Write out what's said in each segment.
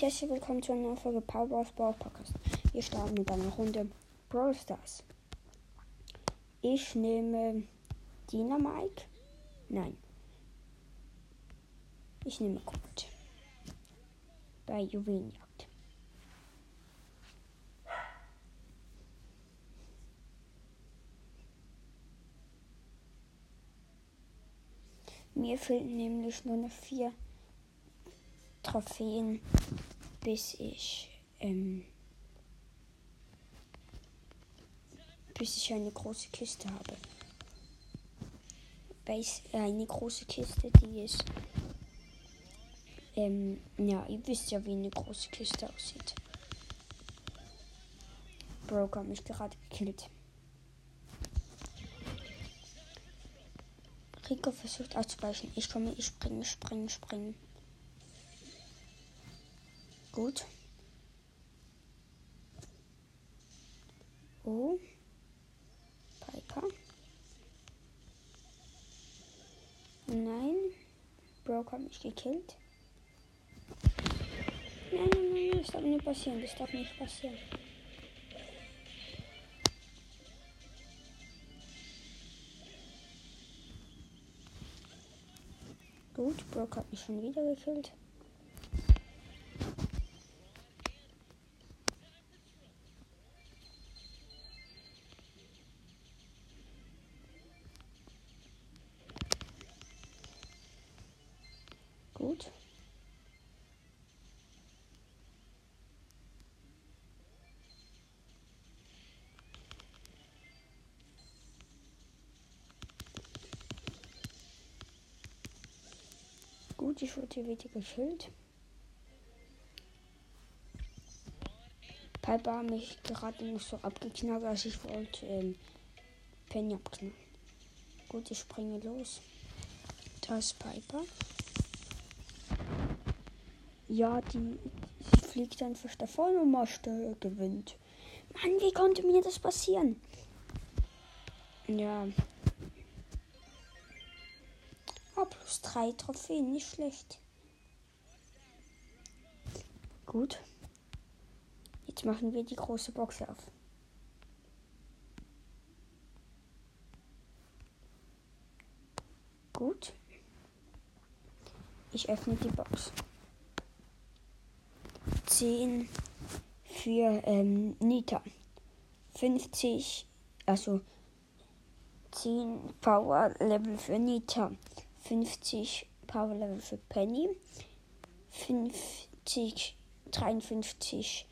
Herzlich willkommen zu einer neuen Folge Powerhouse Ball Podcast. Wir starten mit einer Runde Brawl Stars. Ich nehme Dynamike. Nein. Ich nehme Colt. Bei Juwelenjagd. Mir fehlten nämlich nur noch vier Trophäen, bis ich ähm, bis ich eine große Kiste habe. Äh, eine große Kiste, die ist ähm, ja, ihr wisst ja, wie eine große Kiste aussieht. Broker mich gerade gekillt. Rico versucht auszuweichen. Ich komme, ich springe, springe, springe. Gut. Oh. Piper. Nein. Broke hat mich gekillt. Nein, nein, nein, das darf nicht passieren. Das darf nicht passieren. Gut, Brock hat mich schon wieder gekillt. Ich wurde wieder gekillt. Piper hat mich gerade noch so abgeknallt, als ich wollte ähm, Penny abknallen. Gut, ich springe los. Da ist Piper. Ja, die, sie fliegt einfach davon und Master gewinnt. Mann, wie konnte mir das passieren? Ja. Plus drei Trophäen, nicht schlecht. Gut. Jetzt machen wir die große Box auf. Gut. Ich öffne die Box. 10 für ähm, Nita. 50, also 10 Power Level für Nita. 50 Power Level für Penny. 50, 53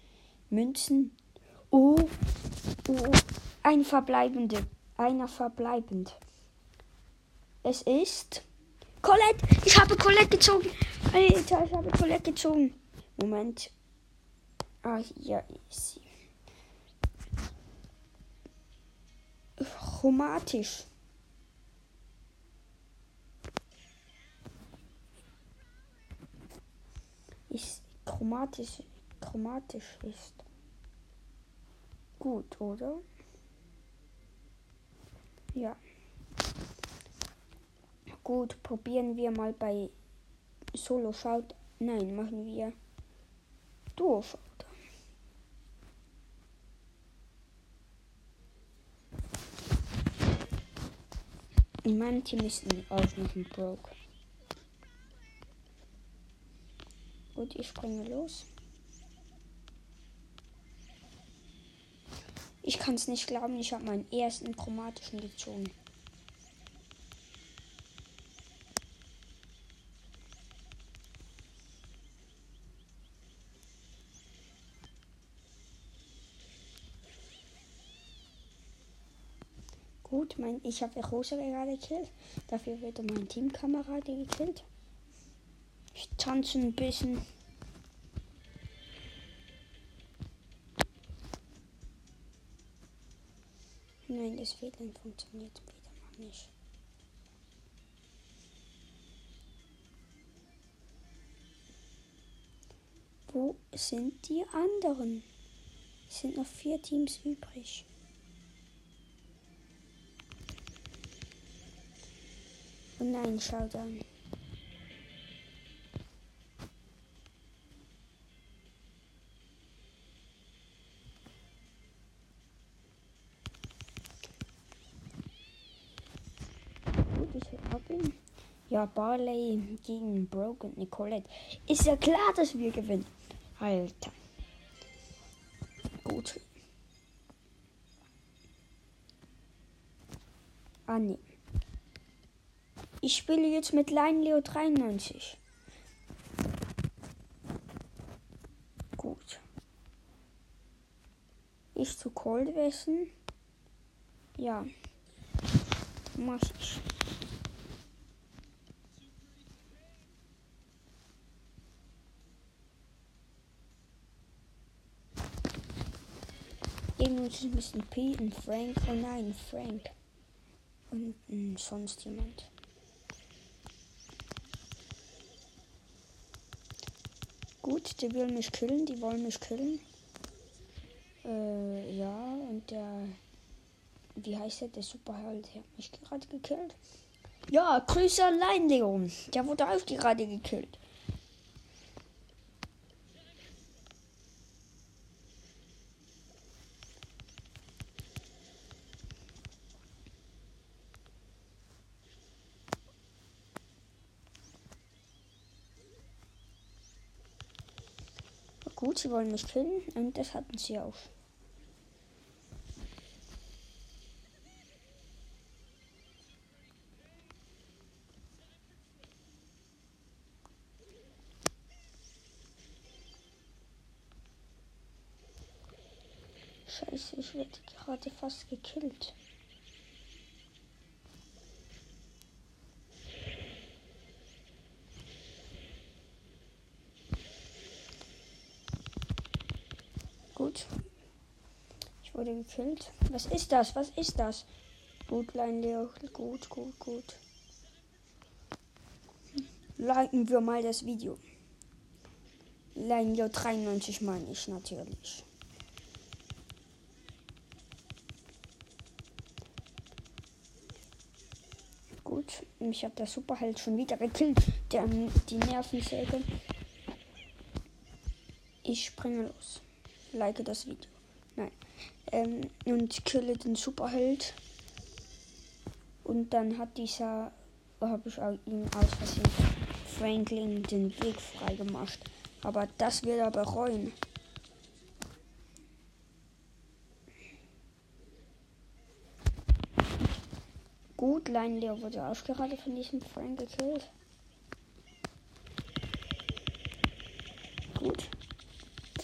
Münzen. Oh, oh, ein verbleibende. Einer verbleibend. Es ist Colette. Ich habe Colette gezogen. Alter, ich habe Colette gezogen. Moment. Ah, hier ist sie. Chromatisch. Ist chromatisch, chromatisch ist. Gut, oder? Ja. Gut, probieren wir mal bei Solo Schaut. Nein, machen wir Duo Schaut. In meinem Team ist auch noch ein Broke. Gut, ich springe los. Ich kann es nicht glauben, ich habe meinen ersten chromatischen gezogen. Gut, mein, ich habe Rosa gerade gekillt. Dafür wird mein Teamkamerad gekillt. Ich tanze ein bisschen. Nein, das WLAN funktioniert wieder mal nicht. Wo sind die anderen? Es sind noch vier Teams übrig. Oh nein, schau dann. Ja, Barley gegen Broke und Nicolette. Ist ja klar, dass wir gewinnen. Alter. Gut. Ah, nee. Ich spiele jetzt mit Line Leo 93. Gut. Ich zu Cold Wessen. Ja. Mach ich. Eben ist ein bisschen P und Frank. Oh nein, Frank. Und mh, sonst jemand. Gut, die will mich killen, die wollen mich killen. Äh, ja, und der. Wie heißt der? Der Superheld der hat mich gerade gekillt. Ja, Grüße allein, Leon. Der wurde auch gerade gekillt. Gut, sie wollen mich killen und das hatten sie auch. Scheiße, ich werde gerade fast gekillt. Gut. Ich wurde gekillt. Was ist das? Was ist das? Gut, Lein Leo. Gut, gut, gut. Liken wir mal das Video. Lein Leo 93 meine ich natürlich. Gut, mich hat der Superheld schon wieder gekillt. Der die Nervensäge. Ich springe los like das Video. Nein. Ähm, und kille den Superheld. Und dann hat dieser, habe ich auch ihm aus Versehen Franklin den Weg frei gemacht. Aber das wird er bereuen. Gut, Line Leo wurde auch gerade von diesem Frank gekillt. Gut.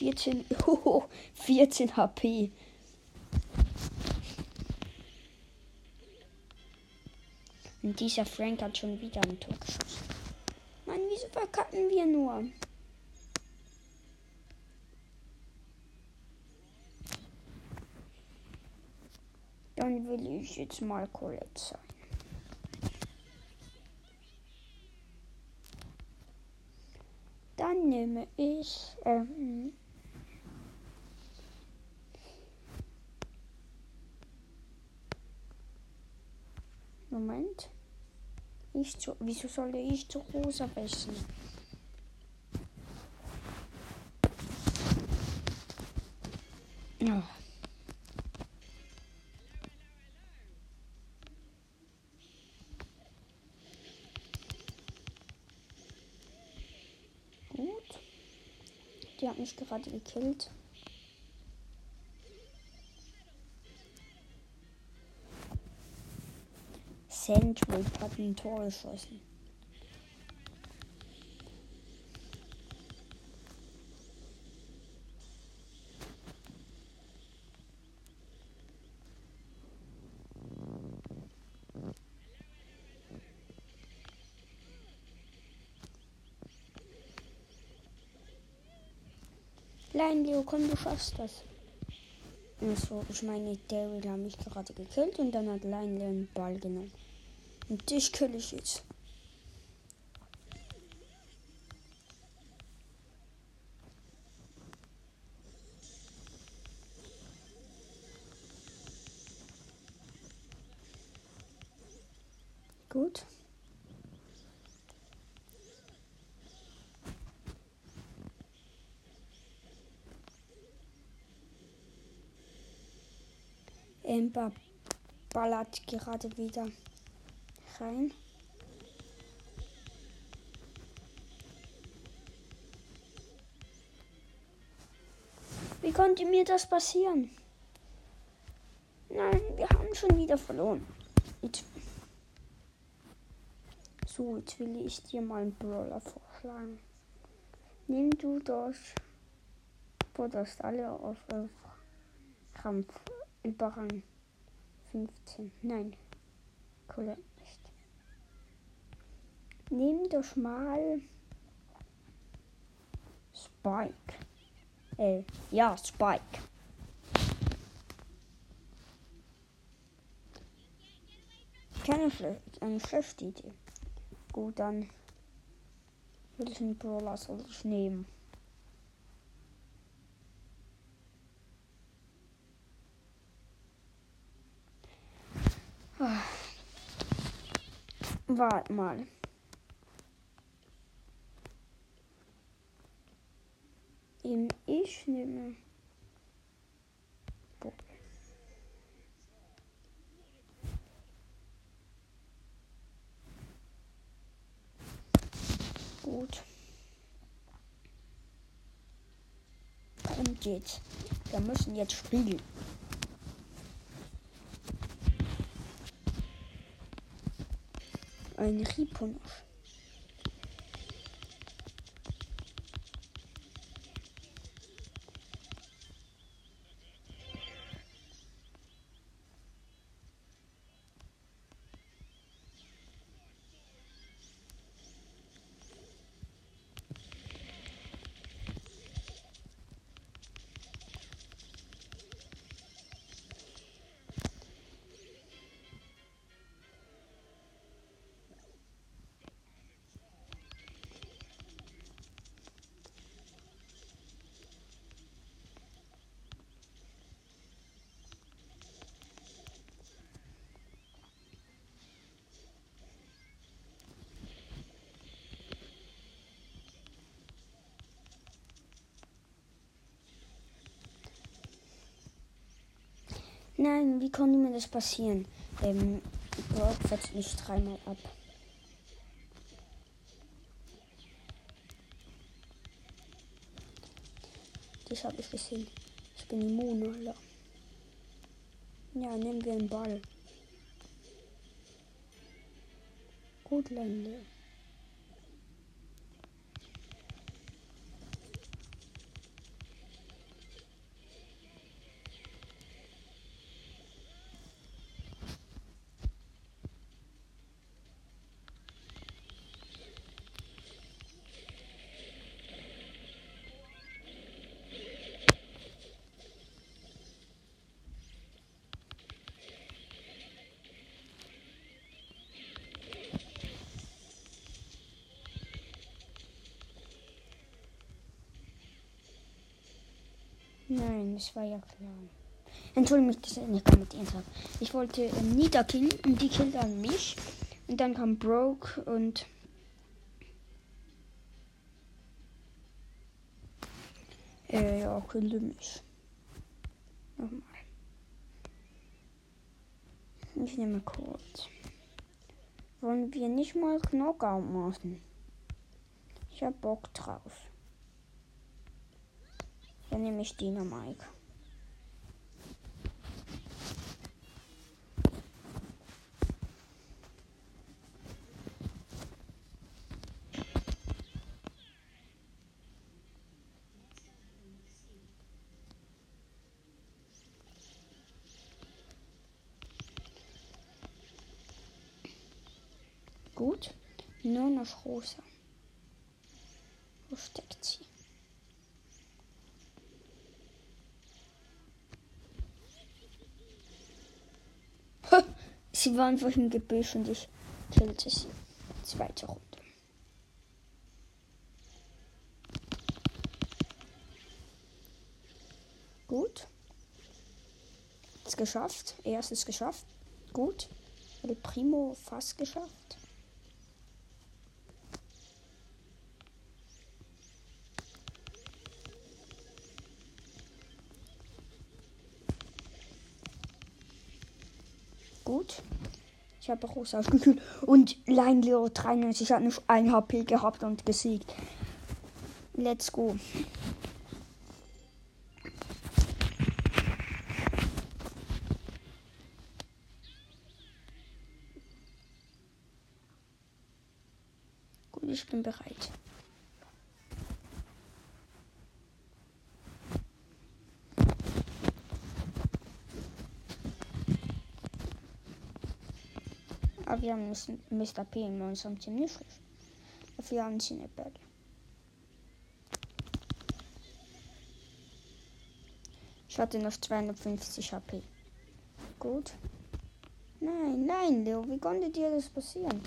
14, oh, 14 HP. Und dieser Frank hat schon wieder ein Tor geschossen. Mann, wieso verkacken wir nur? Dann will ich jetzt mal Colette sein. Dann nehme ich ähm, Moment. Ich zu, wieso soll ich zu rosa wechseln? Ja. Gut. Die hat mich gerade gekillt. Sandwich hat ein Tor geschossen. Nein, Leo, komm, du schaffst das. Also, ich meine, Daryl hat mich gerade gekillt und dann hat Lion den Ball genommen. Und dich kill ich jetzt. Gut. Ember ballert gerade wieder rein. Wie konnte mir das passieren? Nein, wir haben schon wieder verloren. Jetzt. So, jetzt will ich dir mal einen Brawler vorschlagen. Nimm du das. Boah, das alle auf äh, Kampf überrang 15. Nein. Colette. Nimm doch mal Spike. Äh, ja, Spike. Keine schle eine schlechte Idee. Gut, dann welchen Brawler soll ich nehmen? Ah. Warte mal. Ich nehme. Gut. Darum geht's. Wir müssen jetzt spielen. Ein Riponosch. Nein, wie konnte mir das passieren? Ähm, Brock fetzt mich dreimal ab. Das habe ich gesehen. Ich bin immun, oder? Ja, nehmen wir einen Ball. Gut, Lande. Nein, das war ja klar. Entschuldigung, mich, dass ich nicht kommentieren habe. Ich wollte ähm, Nita killen und die killt dann mich. Und dann kam Broke und. Äh, ja, killte mich. Nochmal. Ich nehme kurz. Wollen wir nicht mal Knockout machen? Ich hab Bock drauf. Dann nehme ich Dynamike. Gut. Nur noch rosa. Wo steckt sie? Sie war einfach im Gebüsch und ich killte sie. Zweite Runde. Gut. Ist geschafft. Erstes geschafft. Gut. Primo fast geschafft. Gut. Ich habe Rosa ausgekühlt. Und Line Leo 93 hat nur ein HP gehabt und gesiegt. Let's go. bin bereit. Haben Mr. P in unserem Team nicht schlecht. Dafür haben sie eine Bälle. Ich hatte noch 250 HP. Gut. Nein, nein, Leo, wie konnte dir das passieren?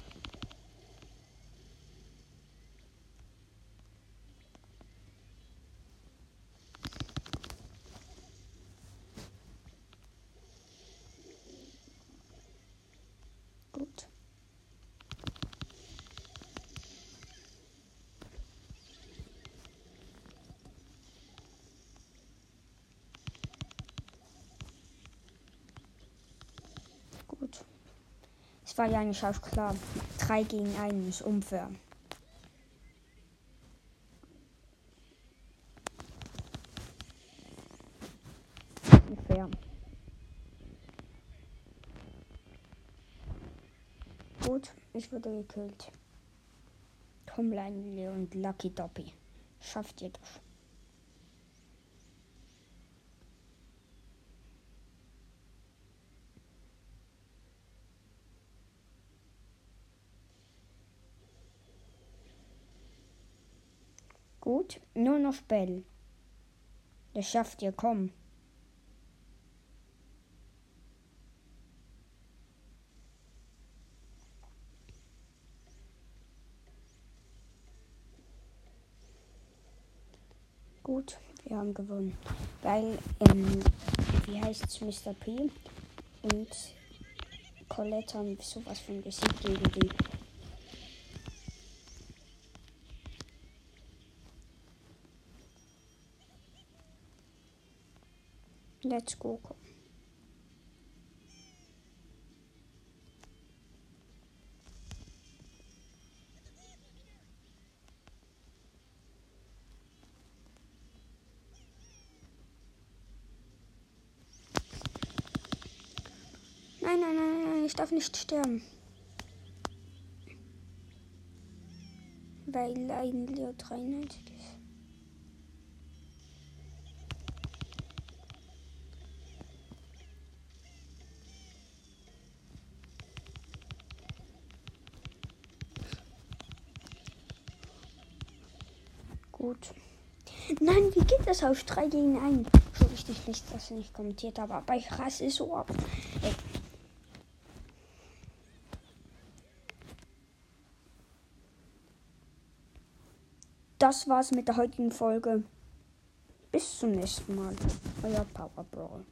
war ja nicht auf klar. 3 gegen 1 ist unfair. Unfair. Gut, ich wurde gekillt. Tomline und Lucky Doppy. Schafft ihr das? Gut, nur noch Bell. Das schafft ihr, komm. Gut, wir haben gewonnen. Weil, ähm, wie heißt es, Mr. P und Colette haben sowas von gesiegt gegen die Let's go. Nein, nein, nein, nein, ich darf nicht sterben. Weil ein Leo 93 ist. Gut. Nein, wie geht das auf 3 gegen 1? So richtig nicht, dass ich nicht kommentiert habe, aber ich rasse so ab. Ey. Das war's mit der heutigen Folge. Bis zum nächsten Mal. Euer Power Brawl.